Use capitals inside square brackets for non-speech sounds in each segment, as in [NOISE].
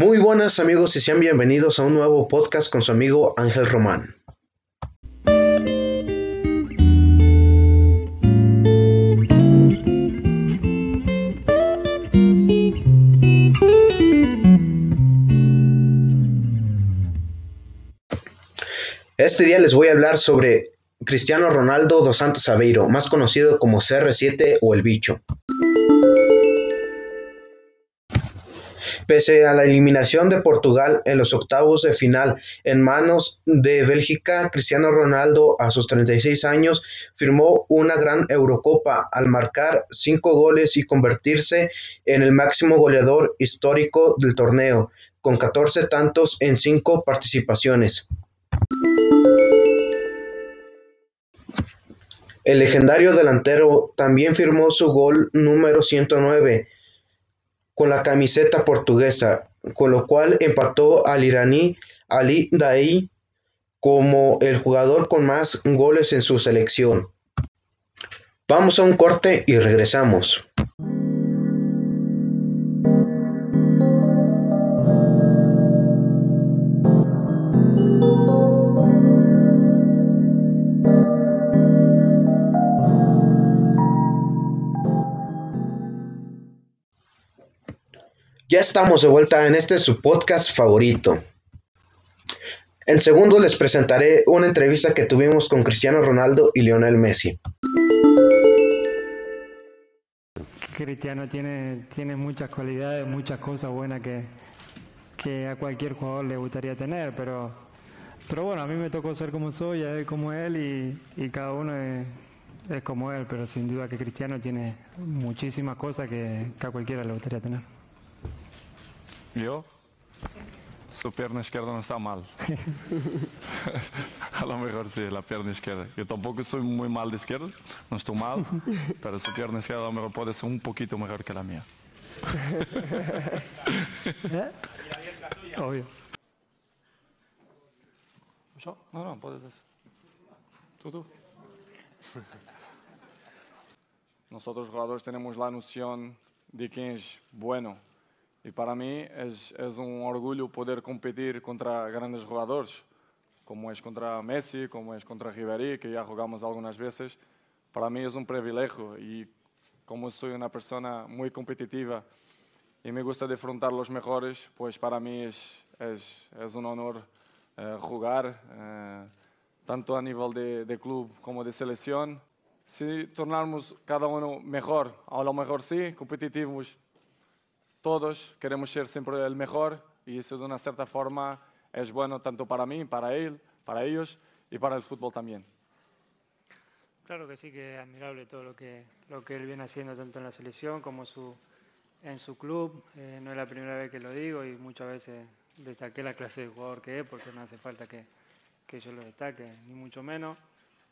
Muy buenas amigos y sean bienvenidos a un nuevo podcast con su amigo Ángel Román. Este día les voy a hablar sobre Cristiano Ronaldo dos Santos Aveiro, más conocido como CR7 o el bicho. Pese a la eliminación de Portugal en los octavos de final en manos de Bélgica, Cristiano Ronaldo a sus 36 años firmó una gran Eurocopa al marcar cinco goles y convertirse en el máximo goleador histórico del torneo, con 14 tantos en cinco participaciones. El legendario delantero también firmó su gol número 109 con la camiseta portuguesa, con lo cual empató al iraní Ali Daei como el jugador con más goles en su selección. Vamos a un corte y regresamos. Ya estamos de vuelta en este su podcast favorito. En segundo les presentaré una entrevista que tuvimos con Cristiano Ronaldo y Lionel Messi. Cristiano tiene, muchas cualidades, muchas cosas buenas que, a cualquier jugador le gustaría tener, pero, pero bueno, a mí me tocó ser como soy, a él como él y, cada uno es, como él, pero sin duda que Cristiano tiene muchísimas cosas que a cualquiera le gustaría tener. Yo, su pierna izquierda no está mal. [LAUGHS] a lo mejor sí, la pierna izquierda. Yo tampoco soy muy mal de izquierda, no estoy mal, pero su pierna izquierda a lo mejor puede ser un poquito mejor que la mía. ¿Eh? Obvio. ¿Yo? No, no, puedes decir. Tú, tú. Nosotros jugadores tenemos la noción de quién es bueno y para mí es, es un orgullo poder competir contra grandes jugadores, como es contra Messi, como es contra Ribéry, que ya jugamos algunas veces. Para mí es un privilegio y como soy una persona muy competitiva y me gusta defrontar los mejores, pues para mí es, es, es un honor eh, jugar, eh, tanto a nivel de, de club como de selección. Si tornarmos cada uno mejor, a lo mejor sí, competitivos, todos queremos ser siempre el mejor y eso de una cierta forma es bueno tanto para mí, para él, para ellos y para el fútbol también. Claro que sí, que es admirable todo lo que, lo que él viene haciendo tanto en la selección como su, en su club. Eh, no es la primera vez que lo digo y muchas veces destaqué la clase de jugador que es porque no hace falta que, que yo lo destaque, ni mucho menos.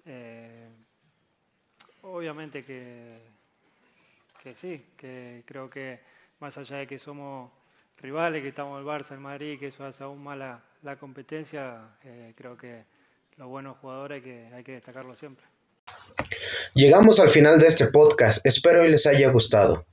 Eh, obviamente que, que sí, que creo que más allá de que somos rivales, que estamos el Barça, el Madrid, que eso hace aún más la, competencia, eh, creo que los buenos jugadores hay que, destacarlo siempre. Llegamos al final de este podcast, espero y les haya gustado.